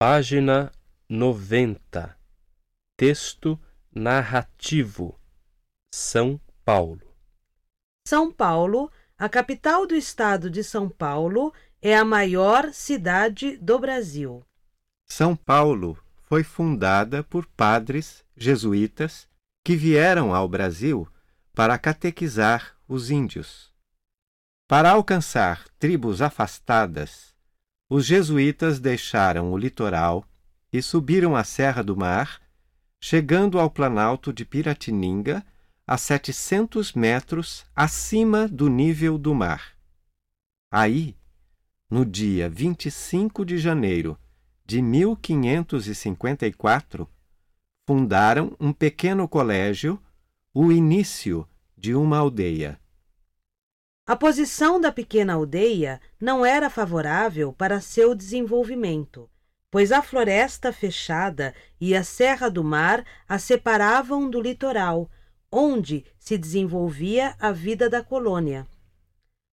Página 90. Texto narrativo. São Paulo. São Paulo, a capital do estado de São Paulo, é a maior cidade do Brasil. São Paulo foi fundada por padres jesuítas que vieram ao Brasil para catequizar os índios. Para alcançar tribos afastadas, os jesuítas deixaram o litoral e subiram a Serra do Mar, chegando ao planalto de Piratininga, a 700 metros acima do nível do mar. Aí, no dia 25 de janeiro de 1554, fundaram um pequeno colégio, o início de uma aldeia. A posição da pequena aldeia não era favorável para seu desenvolvimento, pois a floresta fechada e a Serra do Mar a separavam do litoral, onde se desenvolvia a vida da colônia.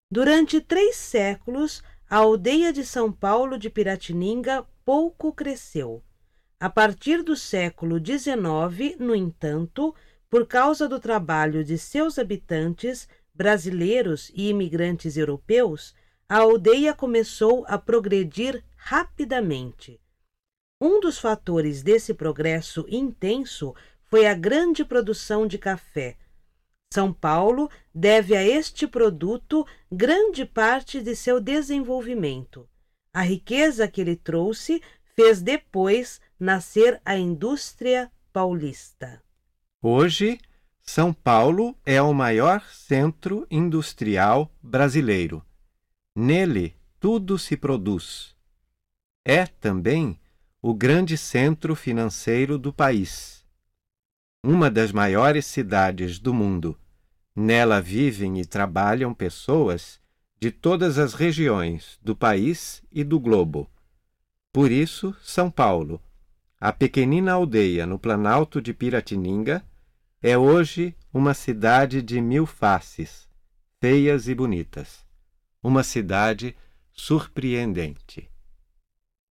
Durante três séculos, a aldeia de São Paulo de Piratininga pouco cresceu. A partir do século XIX, no entanto, por causa do trabalho de seus habitantes, brasileiros e imigrantes europeus, a aldeia começou a progredir rapidamente. Um dos fatores desse progresso intenso foi a grande produção de café. São Paulo deve a este produto grande parte de seu desenvolvimento. A riqueza que ele trouxe fez depois nascer a indústria paulista. Hoje, São Paulo é o maior centro industrial brasileiro. Nele, tudo se produz. É também o grande centro financeiro do país. Uma das maiores cidades do mundo. Nela vivem e trabalham pessoas de todas as regiões do país e do globo. Por isso, São Paulo, a pequenina aldeia no planalto de Piratininga, é hoje uma cidade de mil faces, feias e bonitas. Uma cidade surpreendente.